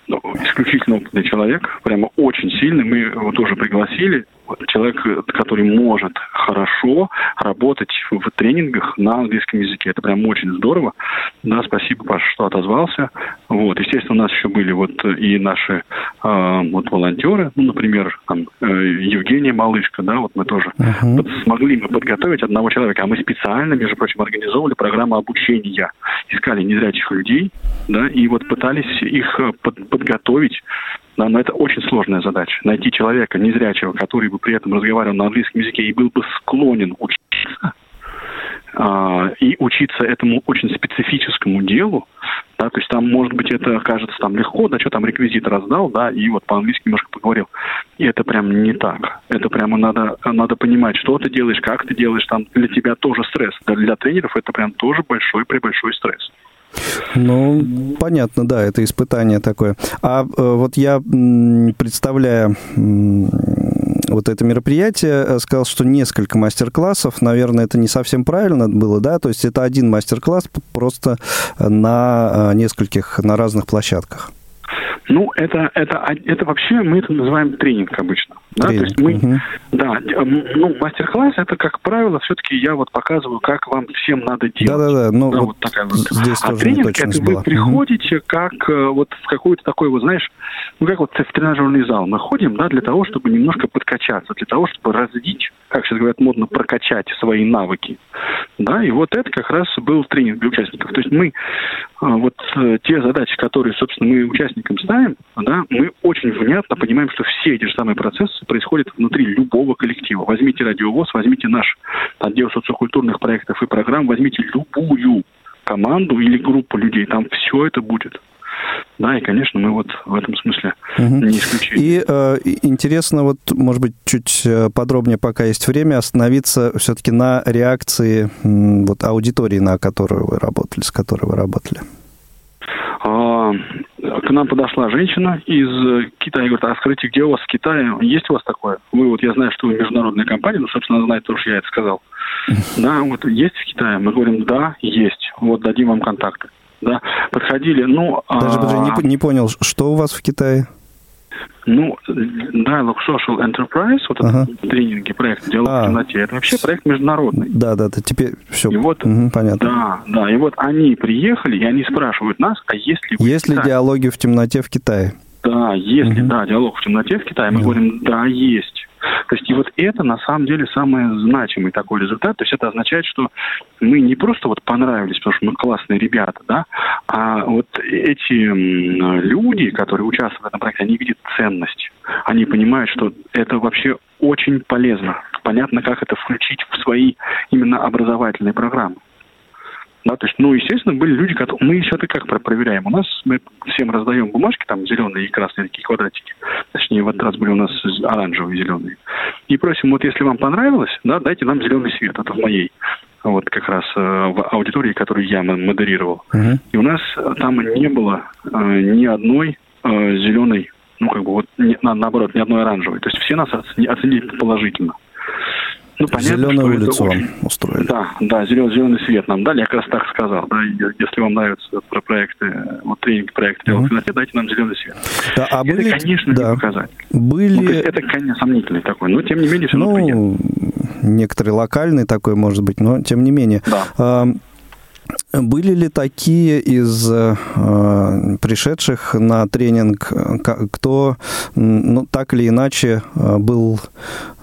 Ну, исключительно опытный человек, прямо очень сильный. Мы его тоже пригласили человек, который может хорошо работать в тренингах на английском языке. Это прям очень здорово. Да, спасибо, Паша, что отозвался. Вот, естественно, у нас еще были вот и наши э, вот волонтеры, ну, например, там, э, Евгения Малышка, да, вот мы тоже uh-huh. вот смогли мы подготовить одного человека, а мы специально, между прочим, организовывали программу обучения. Искали незрячих людей, да, и вот пытались их э, под, подготовить да, но это очень сложная задача. Найти человека незрячего, который бы при этом разговаривал на английском языке и был бы склонен учиться, а, и учиться этому очень специфическому делу, да, то есть там, может быть, это кажется там легко, да, что там реквизит раздал, да, и вот по-английски немножко поговорил. И это прям не так. Это прямо надо, надо понимать, что ты делаешь, как ты делаешь, там для тебя тоже стресс. Для тренеров это прям тоже большой-пребольшой стресс. Ну, понятно, да, это испытание такое. А э, вот я, представляя вот это мероприятие, э, сказал, что несколько мастер-классов, наверное, это не совсем правильно было, да, то есть это один мастер-класс просто на э, нескольких, на разных площадках. Ну, это, это, это вообще мы это называем тренинг обычно. Да, то есть мы, угу. да, ну, мастер-класс это, как правило, все-таки я вот показываю, как вам всем надо делать. Да-да-да, ну, да, вот, вот такая вот. здесь а тоже тренинг это вы была. приходите угу. как э, вот в какой-то такой, вот знаешь, ну, как вот в тренажерный зал мы ходим, да, для того, чтобы немножко подкачаться, для того, чтобы развить, как сейчас говорят, модно прокачать свои навыки. Да, и вот это как раз был тренинг для участников. То есть мы э, вот э, те задачи, которые, собственно, мы участникам ставим, да, мы очень внятно понимаем, что все эти же самые процессы происходит внутри любого коллектива. Возьмите радиовоз, возьмите наш отдел социокультурных проектов и программ, возьмите любую команду или группу людей, там все это будет. Да, и, конечно, мы вот в этом смысле угу. не исключение. И э, интересно, вот, может быть, чуть э, подробнее, пока есть время, остановиться все-таки на реакции вот, аудитории, на которую вы работали, с которой вы работали. А, к нам подошла женщина из Китая и говорит, а скажите, где у вас в Китае? Есть у вас такое? Вы вот, я знаю, что вы международная компания, ну, собственно, она знает то, что я это сказал. Да, вот есть в Китае? Мы говорим, да, есть. Вот дадим вам контакты. Да, подходили, ну... Даже, а... даже не, не понял, что у вас в Китае? Ну, Dialog Social Enterprise, вот ага. этот тренинги, проект «Диалог а. в темноте», это вообще проект международный. Да, да, да, теперь все и вот, угу, понятно. Да, да, и вот они приехали, и они спрашивают нас, а есть ли... Есть ли диалоги в темноте в Китае? Да, если, угу. да, диалог в темноте в Китае, мы да. говорим, да, есть. То есть и вот это на самом деле самый значимый такой результат. То есть это означает, что мы не просто вот понравились, потому что мы классные ребята, да, а вот эти люди, которые участвуют в этом проекте, они видят ценность. Они понимают, что это вообще очень полезно. Понятно, как это включить в свои именно образовательные программы. Да, то есть, ну, естественно, были люди, которые... Мы еще это как проверяем? У нас мы всем раздаем бумажки, там, зеленые и красные такие квадратики. Точнее, в этот раз были у нас оранжевые зеленые. И просим, вот если вам понравилось, да, дайте нам зеленый свет. Это в моей вот как раз э, в аудитории, которую я модерировал. Uh-huh. И у нас там не было э, ни одной э, зеленой Ну, как бы вот, наоборот, ни одной оранжевой. То есть все нас оценили положительно. Ну, понятно, Зеленую улицу вам очень... устроили. Да, да, зеленый, зеленый свет нам дали. Я как раз так сказал. Да, если вам нравятся про проекты, вот тренинг проекты делать mm-hmm. дайте нам зеленый свет. Да, а были... Это, конечно, да. не показать. Были... Ну, это, конечно, сомнительный такой, но тем не менее все равно ну, некоторый локальный такой, может быть, но тем не менее. Да. Были ли такие из э, пришедших на тренинг, кто ну, так или иначе э, был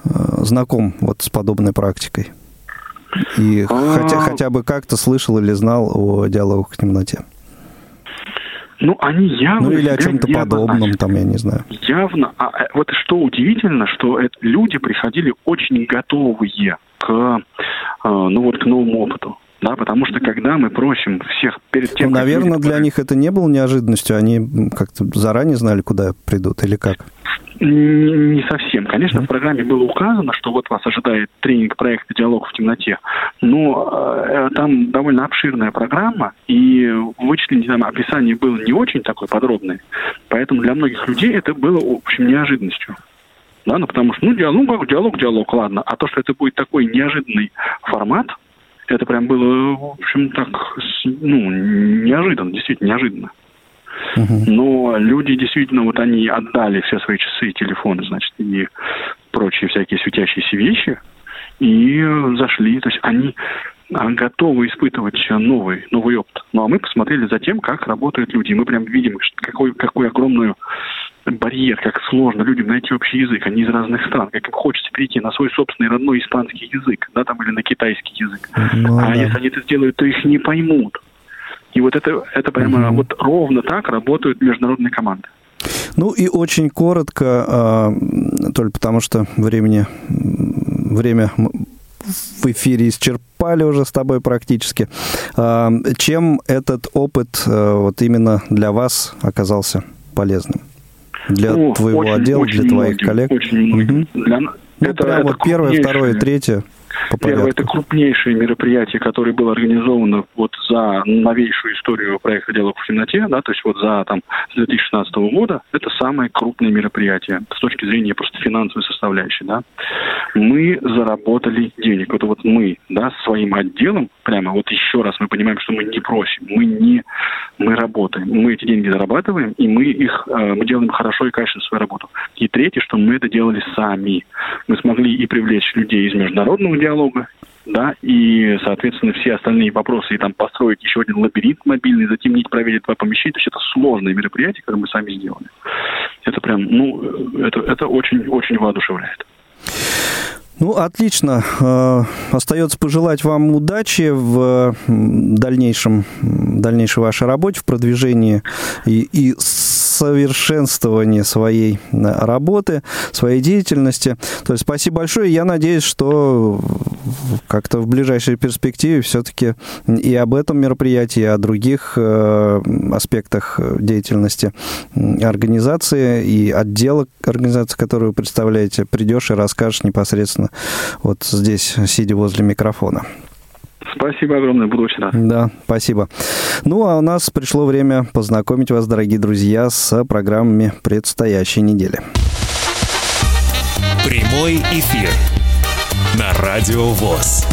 э, знаком вот с подобной практикой? И а... хотя, хотя бы как-то слышал или знал о диалогах в темноте? Ну, они явно... Ну, или о чем-то подобном, там, я не знаю. Явно. А, а вот что удивительно, что это, люди приходили очень готовые к, э, ну, вот, к новому опыту да, потому что когда мы просим всех перед тем... Ну, наверное, люди, для них это не было неожиданностью, они как-то заранее знали, куда придут или как? Не совсем. Конечно, mm-hmm. в программе было указано, что вот вас ожидает тренинг проекта «Диалог в темноте», но э, там довольно обширная программа, и вычисление там описание было не очень такое подробное, поэтому для многих людей это было, в общем, неожиданностью. Да, ну потому что, ну, диалог, диалог, диалог, ладно. А то, что это будет такой неожиданный формат, это прям было, в общем, так, ну, неожиданно, действительно неожиданно. Uh-huh. Но люди действительно, вот они отдали все свои часы телефоны, значит, и прочие всякие светящиеся вещи, и зашли. То есть они готовы испытывать новый, новый опыт. Ну а мы посмотрели за тем, как работают люди. И мы прям видим, какой, какую огромную барьер, как сложно людям найти общий язык, они из разных стран, как им хочется перейти на свой собственный родной испанский язык, да, там, или на китайский язык. Ну, а да. если они это сделают, то их не поймут. И вот это, это прямо угу. вот ровно так работают международные команды. Ну и очень коротко, э, только потому что времени, время в эфире исчерпали уже с тобой практически. Э, чем этот опыт э, вот именно для вас оказался полезным? Для ну, твоего очень, отдела, очень для твоих многим, коллег? Очень угу. Для, ну, это, прям это вот первое, второе, третье по Первое, это крупнейшее мероприятие, которое было организовано вот за новейшую историю проекта «Диалог в темноте», да, то есть вот за там, с 2016 года, это самое крупное мероприятие с точки зрения просто финансовой составляющей, да. Мы заработали денег, это вот мы, да, своим отделом, прямо вот еще раз мы понимаем, что мы не просим, мы не, мы работаем, мы эти деньги зарабатываем, и мы их, э, мы делаем хорошо и качественно свою работу. И третье, что мы это делали сами. Мы смогли и привлечь людей из международного диалога, да, и, соответственно, все остальные вопросы, и там построить еще один лабиринт мобильный, затемнить, проверить два помещения, то есть это сложное мероприятие, которое мы сами сделали. Это прям, ну, это, это очень-очень воодушевляет. Ну, отлично. Э, остается пожелать вам удачи в дальнейшем, дальнейшей вашей работе, в продвижении и, и совершенствовании своей э, работы, своей деятельности. То есть спасибо большое. Я надеюсь, что как-то в ближайшей перспективе все-таки и об этом мероприятии, и о других э, аспектах деятельности организации и отдела организации, которую вы представляете, придешь и расскажешь непосредственно вот здесь, сидя возле микрофона. Спасибо огромное, буду очень рад. Да, спасибо. Ну, а у нас пришло время познакомить вас, дорогие друзья, с программами предстоящей недели. Прямой эфир на Радио ВОЗ.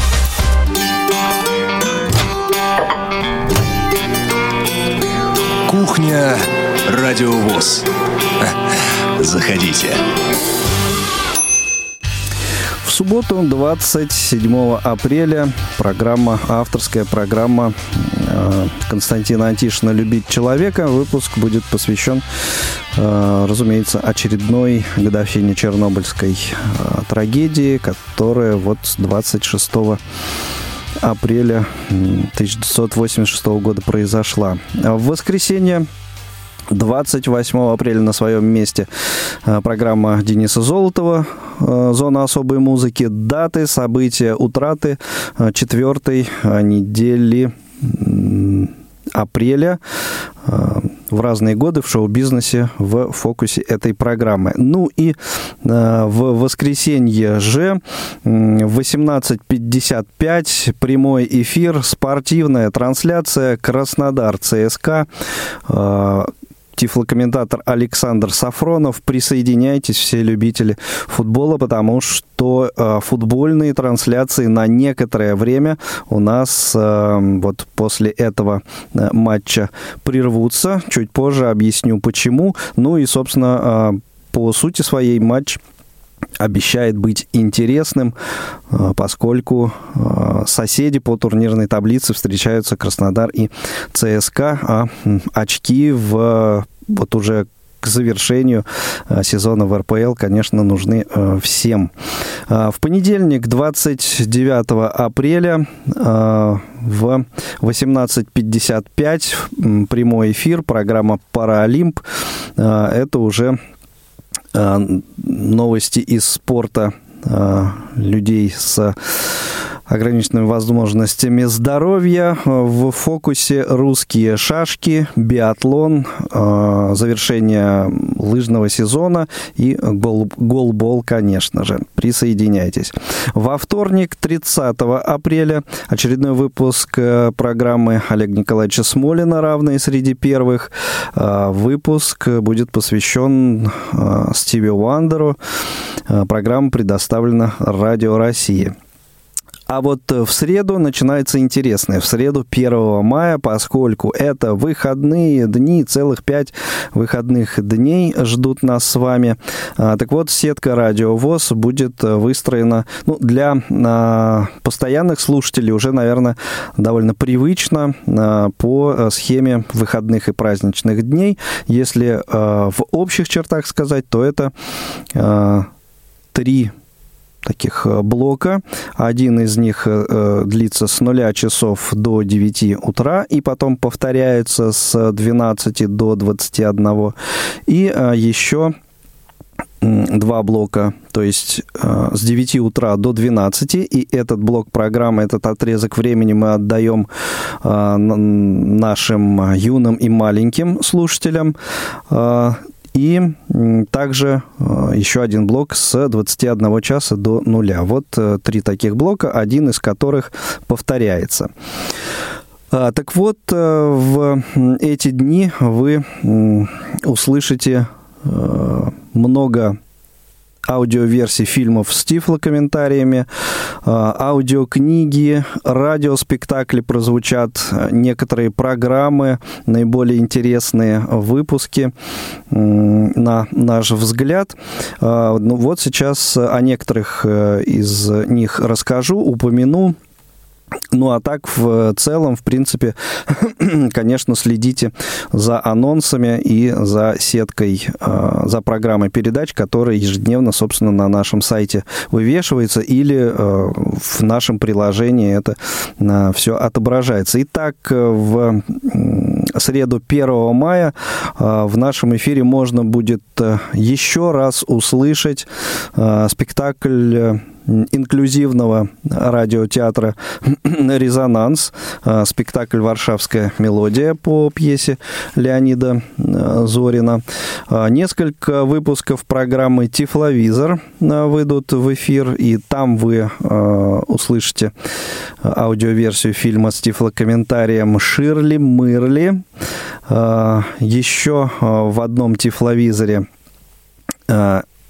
Кухня Радио ВОЗ. Заходите субботу, 27 апреля, программа, авторская программа э, Константина Антишина «Любить человека». Выпуск будет посвящен, э, разумеется, очередной годовщине Чернобыльской э, трагедии, которая вот 26 апреля 1986 года произошла. В воскресенье 28 апреля на своем месте э, программа Дениса Золотова э, «Зона особой музыки». Даты, события, утраты э, четвертой недели апреля в разные годы в шоу-бизнесе в фокусе этой программы. Ну и в воскресенье же в 18.55 прямой эфир, спортивная трансляция Краснодар ЦСКА тифлокомментатор Александр Сафронов. Присоединяйтесь, все любители футбола, потому что э, футбольные трансляции на некоторое время у нас э, вот после этого э, матча прервутся. Чуть позже объясню почему. Ну и, собственно, э, по сути своей матч обещает быть интересным, э, поскольку э, соседи по турнирной таблице встречаются Краснодар и ЦСКА, а очки в вот уже к завершению э, сезона в РПЛ, конечно, нужны всем. В понедельник, 29 апреля, в 18.55 прямой эфир, программа «Паралимп». Это уже новости из спорта э, людей с ограниченными возможностями здоровья. В фокусе русские шашки, биатлон, э, завершение лыжного сезона и гол голбол, конечно же. Присоединяйтесь. Во вторник, 30 апреля, очередной выпуск э, программы Олега Николаевича Смолина «Равные среди первых». Э, выпуск будет посвящен Стиви Уандеру. Программа предоставлена Радио России. А вот э, в среду начинается интересное. В среду 1 мая, поскольку это выходные дни, целых пять выходных дней ждут нас с вами. А, так вот, сетка Радио ВОЗ будет э, выстроена ну, для а, постоянных слушателей уже, наверное, довольно привычно а, по схеме выходных и праздничных дней. Если в общих чертах сказать, то это три таких э, блока. Один из них э, э, длится с 0 часов до 9 утра и потом повторяется с 12 до 21. И еще два блока, то есть э, с 9 утра до 12, и этот блок программы, этот отрезок времени мы отдаем э, нашим юным и маленьким слушателям. Э, и также э, еще один блок с 21 часа до нуля. Вот э, три таких блока, один из которых повторяется. А, так вот, э, в эти дни вы услышите много аудиоверсии фильмов с тифлокомментариями, а, аудиокниги, радиоспектакли прозвучат, некоторые программы, наиболее интересные выпуски на наш взгляд. А, ну вот сейчас о некоторых э, из них расскажу, упомяну. Ну а так в целом, в принципе, конечно, следите за анонсами и за сеткой, а, за программой передач, которая ежедневно, собственно, на нашем сайте вывешивается или а, в нашем приложении это а, все отображается. Итак, в среду 1 мая в нашем эфире можно будет еще раз услышать спектакль инклюзивного радиотеатра «Резонанс», а, спектакль «Варшавская мелодия» по пьесе Леонида а, Зорина. А, несколько выпусков программы «Тифловизор» выйдут в эфир, и там вы услышите аудиоверсию фильма с тифлокомментарием «Ширли Мырли». Еще в одном тифловизоре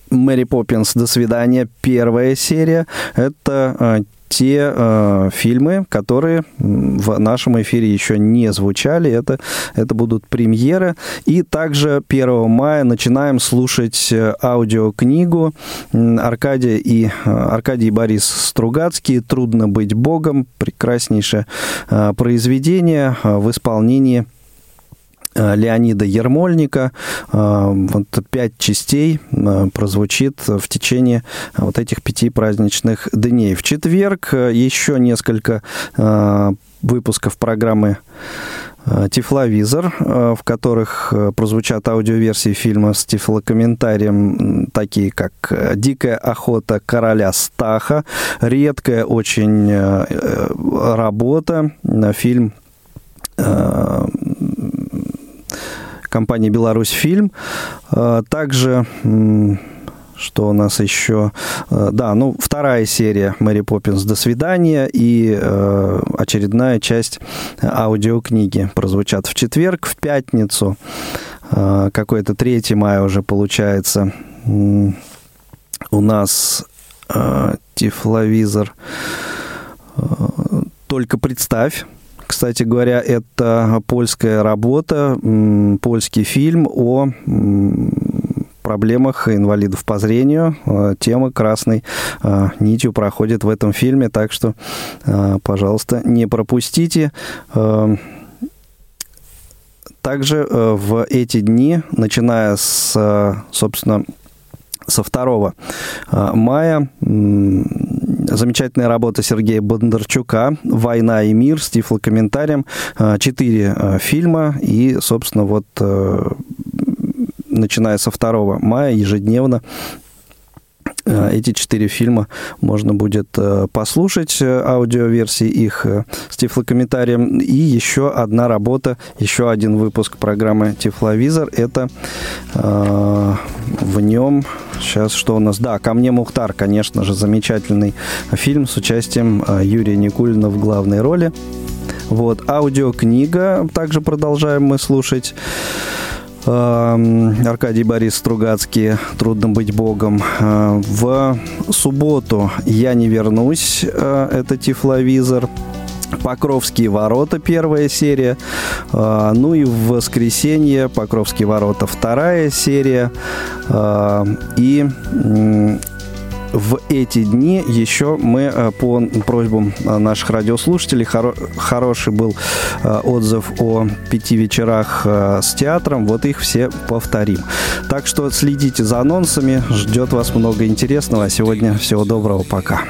Мэри Поппинс «До свидания», первая серия. Это э, те э, фильмы, которые в нашем эфире еще не звучали. Это, это будут премьеры. И также 1 мая начинаем слушать э, аудиокнигу Аркадия и, э, Аркадий и Борис Стругацкий «Трудно быть Богом». Прекраснейшее э, произведение в исполнении Леонида Ермольника. Э, вот пять частей э, прозвучит в течение вот этих пяти праздничных дней. В четверг еще несколько выпусков программы Тифловизор, в которых прозвучат аудиоверсии фильма с тифлокомментарием, такие как «Дикая охота короля Стаха», редкая очень работа, фильм компании «Беларусь фильм». А, также что у нас еще? А, да, ну, вторая серия «Мэри Поппинс. До свидания» и э, очередная часть аудиокниги прозвучат в четверг, в пятницу. какой-то 3 мая уже получается. У нас тифловизор. Только представь. Кстати говоря, это польская работа, польский фильм о проблемах инвалидов по зрению. Э, тема красной э, нитью проходит в этом фильме, так что, э, пожалуйста, не пропустите. Также в эти дни, начиная с, собственно, со 2 мая замечательная работа Сергея Бондарчука «Война и мир» с тифлокомментарием. Четыре фильма и, собственно, вот начиная со 2 мая ежедневно э, эти четыре фильма можно будет э, послушать, э, аудиоверсии их с тифлокомментарием. И еще одна работа, еще один выпуск программы «Тифловизор». Это э, в нем... Сейчас что у нас? Да, «Ко мне Мухтар», конечно же, замечательный фильм с участием Юрия Никулина в главной роли. Вот, аудиокнига также продолжаем мы слушать. Эм, Аркадий Борис Стругацкий «Трудно быть Богом». Э, в субботу «Я не вернусь» э, – это Тифловизор. Покровские ворота, первая серия. Э, ну и в воскресенье Покровские ворота, вторая серия. И в эти дни еще мы э, по просьбам э, наших радиослушателей, хоро хороший был э, отзыв о пяти вечерах с театром, вот их все повторим. Так что следите за анонсами, ждет вас много интересного. А сегодня всего доброго, пока.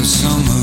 The summer